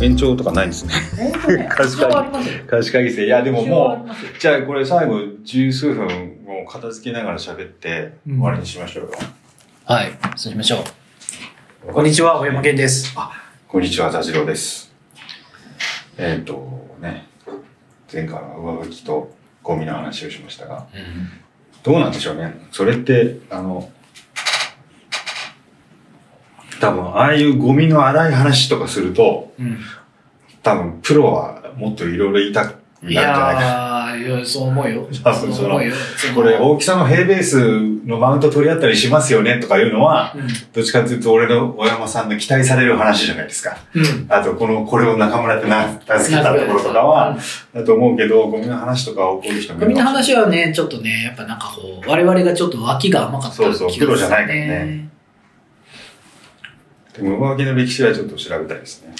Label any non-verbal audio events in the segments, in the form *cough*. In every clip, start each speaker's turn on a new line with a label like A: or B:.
A: 延長とかないんですね。
B: 本当ね、*laughs*
A: 貸し会議制。いや、でももう、じゃあこれ最後十数分もう片付けながら喋って
B: うん
A: 終わりにしましょうよ。
B: はい、そうしましょう。こんにちは、小山健です。
A: こんにちは、田次郎です。えっ、とね、前回は上履きとゴミの話をしましたが、どうなんでしょうね。それって、あの、多分、ああいうゴミの荒い話とかすると、
B: うん。
A: 多分、プロはもっといろいろ言いたくなるん
B: い
A: じゃないかな。
B: やー、いや、そう思うよ。
A: 多分
B: そう思うよ。
A: これ、大きさの平ベースのマウント取り合ったりしますよねとかいうのは、
B: うん。
A: どっちかというと俺の小山さんの期待される話じゃないですか。
B: うん。
A: あと、この、これを中村って名付けたところとかは、だと思うけど、ゴミの話とか起こる人もい
B: ゴミの話はね、ちょっとね、やっぱなんかこう、我々がちょっと脇が甘かった
A: そうそうプロじゃないからね。でも、上履きの歴史はちょっと調べたいですね。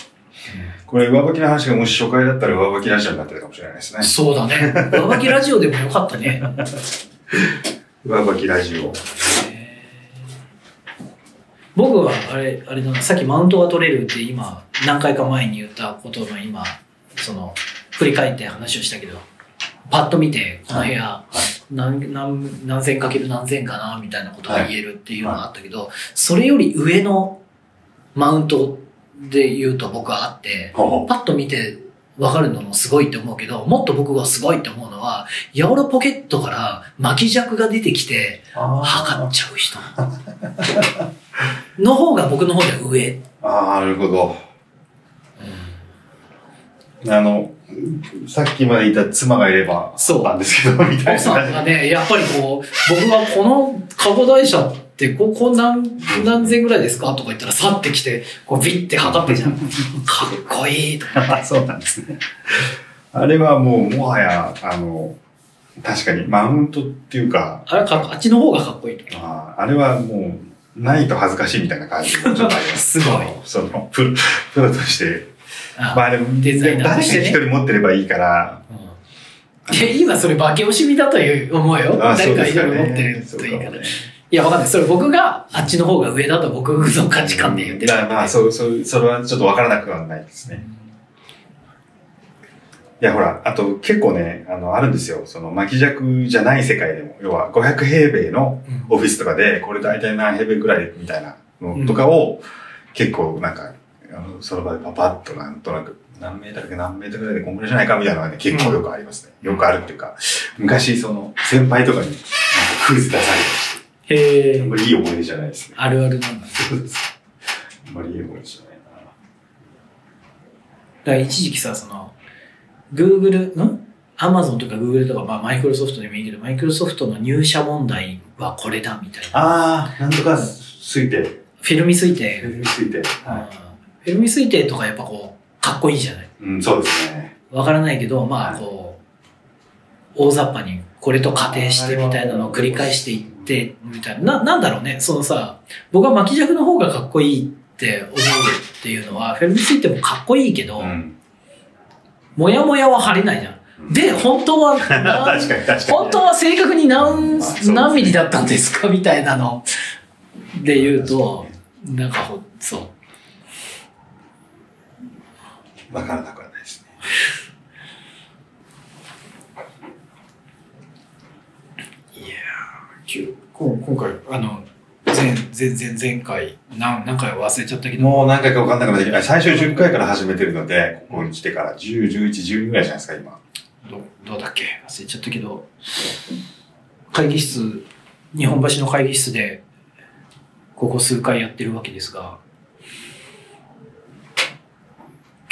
A: これ、上履きの話がもし初回だったら上履きラジオになってたかもしれないですね。
B: そうだね。上履きラジオでもよかったね。*laughs*
A: 上履きラジオ。
B: 僕はあれ、あれだな、さっきマウントが取れるって今、何回か前に言ったことの今、その、振り返って話をしたけど、パッと見て、この部屋、何何何千かける何千かな、みたいなことが言えるっていうのがあったけど、それより上のマウントで言うと僕はあって、
A: ほ
B: パッと見て分かるのもすごいって思うけど、もっと僕がすごいって思うのは、ヤオラポケットから巻き尺が出てきて、測っちゃう人。の方が僕の方では上。
A: ああ、なるほど。あの、さっきまでいた妻がいれば、
B: そう
A: なんですけど、みたい
B: 奥さん
A: な。
B: がね、やっぱりこう、僕はこのカゴ台車って、ここ何、何千ぐらいですか？とか言ったら、去ってきて、こうビッて測ってじゃん。*laughs* かっこいいと思って。*laughs*
A: そうなんですね。あれはもう、もはや、あの、確かに、マウントっていうか、
B: あれか、あっちの方がかっこいいと。
A: あーあれはもう、ないと恥ずかしいみたいな感じす。*laughs*
B: すごい。
A: その、プロ、プロとして。
B: あ
A: まあでも、
B: デザイナーとしてね
A: 一人持ってればいいから、
B: うんいや、今それ化け惜しみだという思うよ。誰か一人持ってるといいから。
A: ね
B: いや、わかんない。それ僕があっちの方が上だと僕の価値観で言ってる。
A: だからまあ、そう、そう、それはちょっとわからなくはないですね。いや、ほら、あと結構ね、あの、あるんですよ。その巻き尺じゃない世界でも、要は500平米の
B: うん
A: オフィスとかで、これ大体何平米くらいみたいなのとかを、結構なんか、あのその場でパパッとなんとなく、何メートルか何メートルぐらいでこんぐらいじゃないかみたいなのがね、結構よくありますね。よくあるっていうか、昔その、先輩とかにクイズ出されて
B: へえ
A: あんまりいい思い出じゃないですね。
B: あるあるなんだ。
A: そうです。あんまりいい思い出じゃないな。
B: だから一時期さ、その、Google、ん ?Amazon とか Google とか、まあマイクロソフトでもいいけど、マイクロソフトの入社問題はこれだみたいな。
A: ああ、なんとか推定。
B: フィルミ推定。
A: 推定。
B: うんフィルミ推定とかやっぱこう、かっこいいじゃない
A: うん、そうですね。
B: わからないけど、まあこう、大雑把にこれと仮定してみたいなのを繰り返していって、みたいな。な、なんだろうね、そのさ、僕は巻き尺の方がかっこいいって思うっていうのは、フェルミ推定もかっこいいけど、
A: うん。
B: もやもやは晴れないじゃん。で、本当は。*laughs* 本当は正確に何何ミリだったんですか？みたいなので言うと、なんかほ、そう。
A: わからなくはないですね。
B: いやー、こ今回、あの、前、前、前、前回、何、何回忘れちゃったけど、
A: もう何回かわかんなくなってきた。最初10回から始めてるので、ここに来てから10、11、12ぐらいじゃないですか、今。
B: どうどうだっけ？忘れちゃったけど、会議室、日本橋の会議室で、ここ数回やってるわけですが、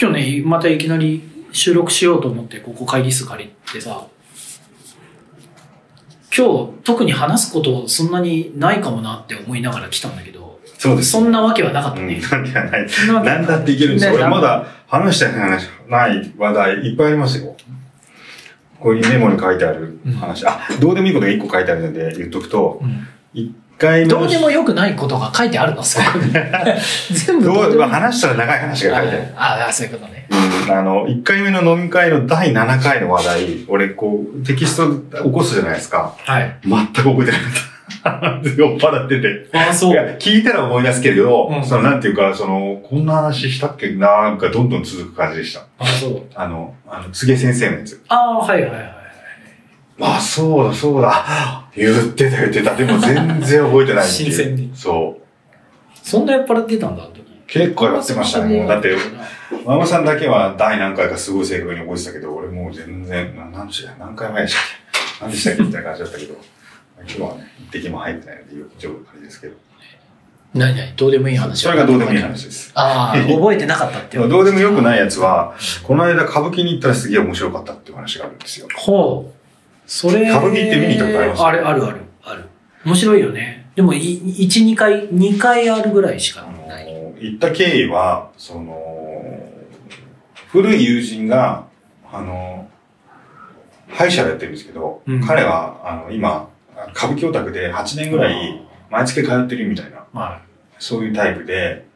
B: 今日ね、またいきなり収録しようと思って、ここ会議室借りてさ、今日特に話すことそんなにないかもなって思いながら来たんだけど、
A: そうです。
B: そんなわけはなかった
A: うん、
B: ね。
A: なんない。
B: な
A: だっていけるんですよ。
B: ね
A: 俺まだ話したい話、ない話題いっぱいありますよ。こういうメモに書いてある話。あ、どうでもいいことが1個書いてあるので言っとくと、
B: うん
A: 1回目の
B: どうでもよくないことが書いてあるの、そこに。*laughs* 全部
A: どう
B: でも
A: 話したら長い話が書いてある。
B: ああ、そういうことね。
A: うんあの、1回目の飲み会の第7回の話題、俺、こう、テキスト起こすじゃないですか。
B: はい。
A: 全く覚えてなかっ酔っ払ってて。
B: あ、そ
A: いや、聞いたら思い出すけれど、
B: うん
A: その、なんていうか、その、こんな話したっけ？なーがどんどん続く感じでした。
B: あ、そう。
A: あの、あの、つげ先生のやつ。
B: ああ、はいはいはい。
A: あ、そうだ、そうだ。言ってた、言ってた。でも全然覚えてない *laughs*
B: 新鮮に
A: そう。
B: そんな酔っ払ってたんだ。
A: 結構やってましたね。もうだって、ママさんだけは第何回かすごい正確に覚えてたけど、俺もう全然、な何時だ何回前でしたっけ？何でしたっけ？みたいな感じだったけど、今日はね、一滴も入ってないので、ちょっとあれですけど。
B: 何何？どうでもいい話
A: それがどうでもいい話です。
B: ああ、*laughs* 覚えてなかったって
A: でもどうでもよくないやつは、この間歌舞伎に行ったらすげえ面白かったっていう話があるんですよ。
B: ほう。それ。
A: 歌舞伎って見に行ったことあります？
B: あるあるある。ある。面白いよね。でも、い1、2回、2回あるぐらいしか
A: あの
B: ない。
A: 行った経緯は、その、古い友人が、あの、歯医者をやってるんですけど、
B: うん
A: 彼は、あの、今、歌舞伎オタクで8年ぐらい毎月通ってるみたいな、
B: は
A: そういうタイプで、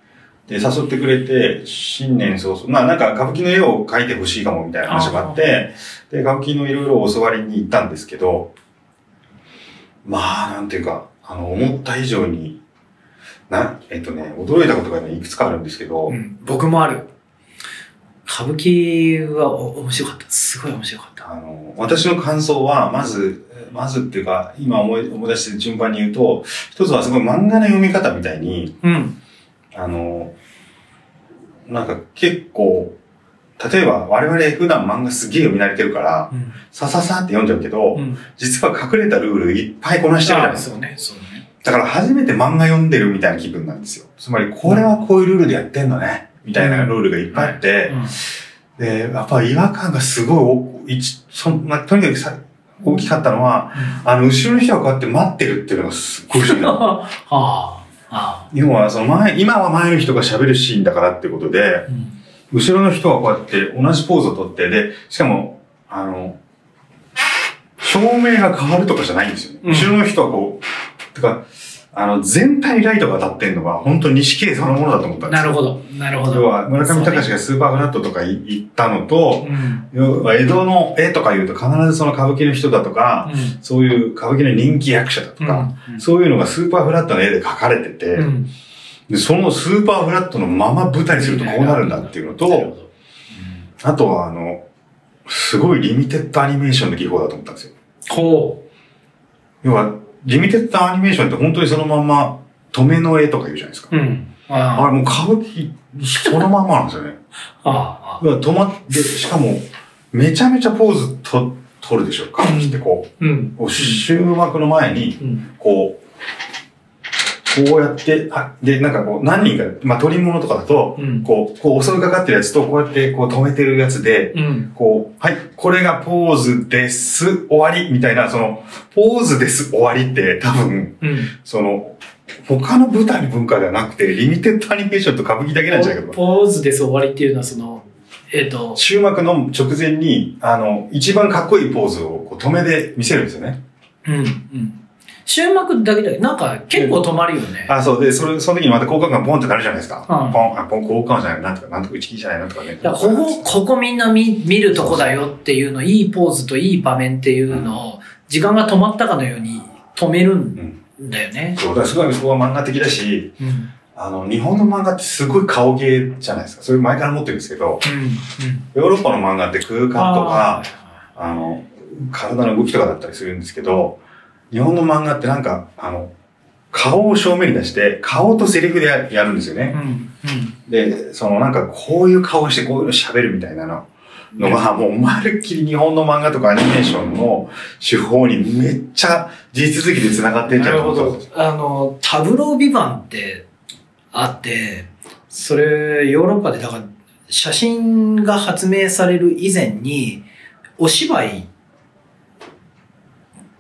A: で、誘ってくれて、新年早々、まあなんか歌舞伎の絵を描いてほしいかもみたいな話があって、で、歌舞伎のいろいろ教わりに行ったんですけど、まあ、なんていうか、あの、思った以上に、な、えっとね、驚いたことがね、いくつかあるんですけど、
B: うん。僕もある。歌舞伎はお面白かった。すごい面白かった。
A: あの、私の感想は、まず、まずっていうか、今思い思い出して順番に言うと、一つはすごい漫画の読み方みたいに、
B: うん。
A: あの、なんか結構、例えば我々普段漫画すげえ読み慣れてるから、
B: うん。
A: さささって読んじゃうけど、
B: うん。
A: 実は隠れたルールいっぱいこなしてるじゃない
B: あ
A: ですか。
B: そうね、そうね。
A: だから初めて漫画読んでるみたいな気分なんですよ。つまりこれはこういうルールでやってんのね、みたいなルールがいっぱいあって、
B: うん。
A: で、やっぱ違和感がすごいそんな、とにかくさ大きかったのは、あの、後ろの人がこうやって待ってるっていうのがすっごい不思議なの。*laughs*
B: ああ。あ
A: 要は、その前、今は前の人が喋るシーンだからってことで
B: あ。、うん。
A: 後ろの人はこうやって同じポーズをとって、で、しかも、あの、照明が変わるとかじゃないんですよね。
B: うん
A: 後ろの人はこう、てか、あの、全体にライトが当たってんのが、本当に錦絵そのものだと思ったんですよ。
B: なるほど。なるほど。
A: 要は、村上隆が superflat とかい言ったのと、
B: うん。
A: 要は江戸の絵とか言うと必ずその歌舞伎の人だとか、
B: うん。
A: そういう歌舞伎の人気役者だとか、
B: うん
A: そういうのが superflat の絵で描かれてて、
B: うん。
A: でそのスーパーフラットのまま舞台にするとこうなるんだっていうのと、あとはあの、すごいリミテッドアニメーションの技法だと思ったんですよ。
B: ほ
A: 要は、リミテッドアニメーションって本当にそのまんま、止めの絵とか言うじゃないですか。
B: う。うん。
A: あ
B: あ
A: れもう歌舞伎、そのまんまなんですよね。
B: あ。あ
A: 止まって、しかも、めちゃめちゃポーズと、取るでしょ。歌舞伎ってこ
B: うん。
A: う、こう終幕の前に、
B: うん。
A: こう、こうやって、あで、なんかこう、何人か、まあ、取り物とかだと、
B: うん。
A: こう、こう襲いかかってるやつと、こうやってこう止めてるやつで、
B: うん。
A: こう、はい、これがポーズです、終わり、みたいな、その、ポーズです、終わりって、多分、
B: うん。
A: その、他の舞台の文化ではなくて、リミテッドアニメーションと歌舞伎だけなんじゃないかと。
B: ポーズです終わりっていうのは、その、えっ、と、
A: 終幕の直前に、あの、一番かっこいいポーズをこう止めで見せるんですよね。
B: うん。うん。終幕だけだけど、なんか結構止まるよね。
A: あ、そう。で、それ、その時にまた効果音がポンってなるじゃないですか。
B: うん
A: ポン、あ、ポン、効果音じゃない、なんとか、なんとか、打ち切りじゃない、なんとかね。
B: ここ、ここみんな見見るとこだよっていうの、いいポーズといい場面っていうのを、時間が止まったかのように止めるんだよね。
A: そう、だからすごいそこは漫画的だし、
B: うん。
A: あの、日本の漫画ってすごい顔芸じゃないですか。それ前から持ってるんですけど、
B: うん。
A: ヨーロッパの漫画って空間とか、
B: あ
A: あの、体の動きとかだったりするんですけど、日本の漫画ってなんか、あの、顔を正面に出して、顔とセリフでややるんですよ
B: ー
A: ね。
B: うん。
A: で、そのなんかこういう顔してこういうの喋るみたいなののが、もうまるっきり日本の漫画とかアニメーションの手法にめっちゃ地続きで繋がってんじゃんと思った
B: あの、タブロービバンってあって、それ、ヨーロッパで、だから、写真が発明される以前に、お芝居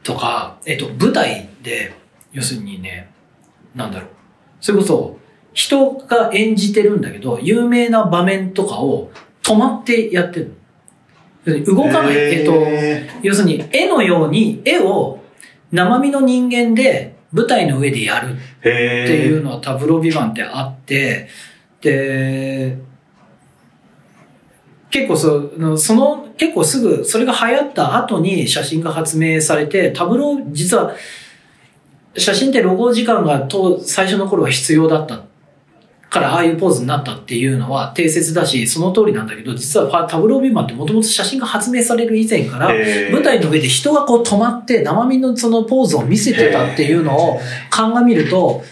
B: とか、えっと、舞台で、要するにね、なんだろう。それこそ、人が演じてるんだけど、有名な場面とかを止まってやってる。動かない。えっと、
A: え
B: 要するに絵のように絵を生身の人間で舞台の上でやるっていうのはタブロービバンってあって、で、結構その、その、結構すぐ、それが流行った後に写真が発明されて、タブロー、実は、写真ってロゴ時間がと最初の頃は必要だったからああいうポーズになったっていうのは定説だし、その通りなんだけど、実はタブロービーマンってもともと写真が発明される以前から、
A: えー。
B: 舞台の上で人がこう止まって生身のそのポーズを見せてたっていうのを鑑みると、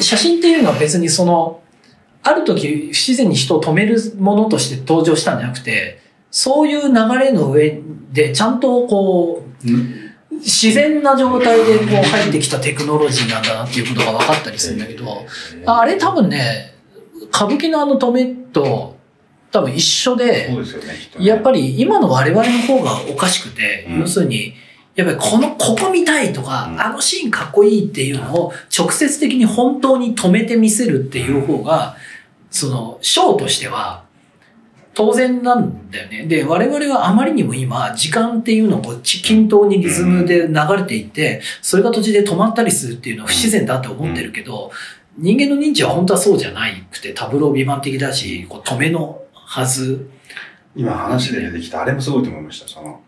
B: 写真っていうのは別にその、ある時不自然に人を止めるものとして登場したんじゃなくて、そういう流れの上でちゃんとこう、自然な状態でこう入ってきたテクノロジーなんだなっていうことが分かったりするんだけど、あれ多分ね、歌舞伎のあの止めと多分一緒でやっぱり今の我々の方がおかしくて、
A: うん。
B: 要するに、やっぱりこの、ここ見たいとか、
A: うん。
B: あのシーンかっこいいっていうのを直接的に本当に止めてみせるっていう方が、その、ショーとしては、当然なんだよね。で、我々はあまりにも今、時間っていうのを均等にリズムで流れていって、それが途中で止まったりするっていうのは不自然だって思ってるけど、人間の認知は本当はそうじゃないくて、タブロー美満的だし、こう止めのはず。
A: 今話で出てきたあれもすごいと思いました。その、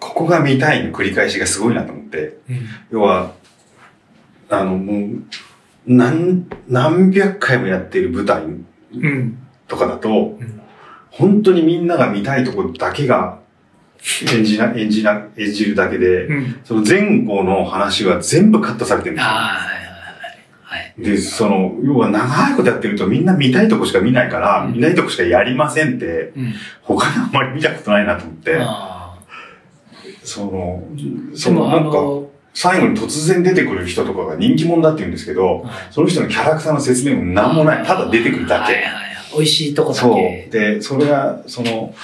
A: ここが見たいの繰り返しがすごいなと思って。要は、あの、もう、何、何百回もやっている舞台
B: うん。
A: とかだと、
B: ん
A: 本当にみんなが見たいところだけが演じな、演じな、演じるだけで、
B: うん。
A: その前後の話は全部カットされてるんですよ。
B: はい。
A: で、その、要は長いことやってるとみんな見たいとこしか見ないから、
B: うん
A: 見ないとこしかやりませんって、
B: うん。
A: 他にあんまり見たことないなと思って、
B: あ
A: その、
B: あ。
A: そのなんか、
B: の、
A: 最後に突然出てくる人とかが人気者だって言うんですけど、
B: はい
A: その人のキャラクターの説明も何もない。ただ出てくるだけ。
B: はいはいはい。美味しいとこだ
A: そう。
B: け。
A: で、それが、その、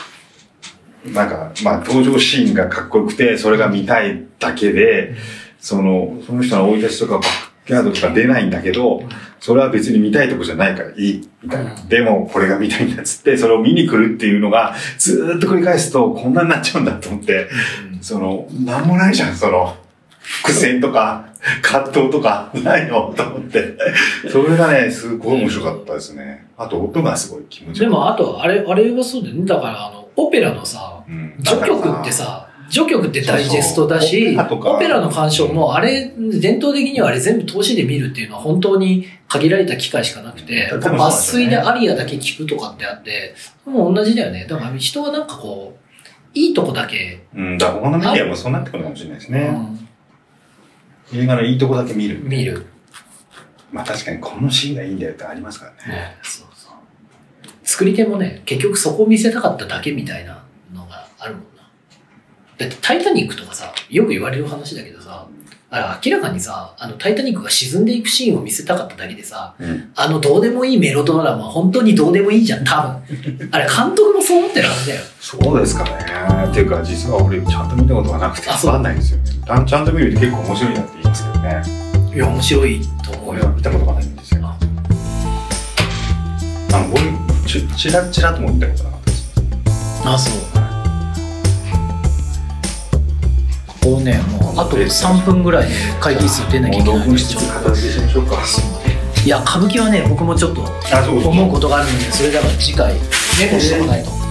A: なんか、まあ、登場シーンがかっこよくて、それが見たいだけで、その、その人の生い立ちとかバックヤードとか出ないんだけど、それは別に見たいとこじゃないからいい、みたいな。
B: うん
A: でも、これが見たいんだっつって、それを見に来るっていうのが、ずーっと繰り返すと、こんなになっちゃうんだと思って、その、なんもないじゃん、その、苦戦とか、葛藤とか、ないの？と思って。それがね、すごい面白かったですね。あと、音がすごい気持ちいい。
B: でも、あと、あれ、あれはそうだよね。だから、あの、オペラのさ、
A: うん、
B: 序曲ってさ、序曲ってダイジェストだし、
A: そうそうオペラとか
B: オペラの鑑賞も、あれ、伝統的にはあれ全部通しで見るっていうのは本当に限られた機会しかなくて、
A: うん
B: 抜粋でアリアだけ聞くとかってあって、もう同じだよね。だから人はなんかこう、いいとこだけ、
A: うん、だから他のメディアもそうなってくるかもしれないですね。
B: うん
A: 映画のいいとこだけ見る。
B: 見る。
A: まあ確かにこのシーンがいいんだよってありますからね。
B: ねそうそう作り手もね、結局そこを見せたかっただけみたいなのがあるもんな。だって、タイタニックとかさ、よく言われる話だけどさ、あれ明らかにさ、あの、タイタニックが沈んでいくシーンを見せたかっただけでさ、
A: うん。
B: あの、どうでもいいメロドラマ、本当にどうでもいいじゃん、多分。あれ、監督もそう思ってるはずだよ。
A: そうですかね。っていうか、実は俺ちゃんと見たことがなくて
B: あそう
A: わかんないんですよね。ちゃんちゃんと見ると結構面白いなって言いますけどね。
B: いや、面白いと思うよ。
A: 俺は見たことがないんですよ。
B: あ
A: あの、僕、ち、ちらちらとも見たことなかったです。
B: あ、そう。こうね、もう、あと3分ぐらいで会議室出なきゃいけない
A: 6分しつつ片付けしましょうか。
B: いや、歌舞伎はね、僕もちょっと思うことがあるので、それだから次回、メモしておかないと。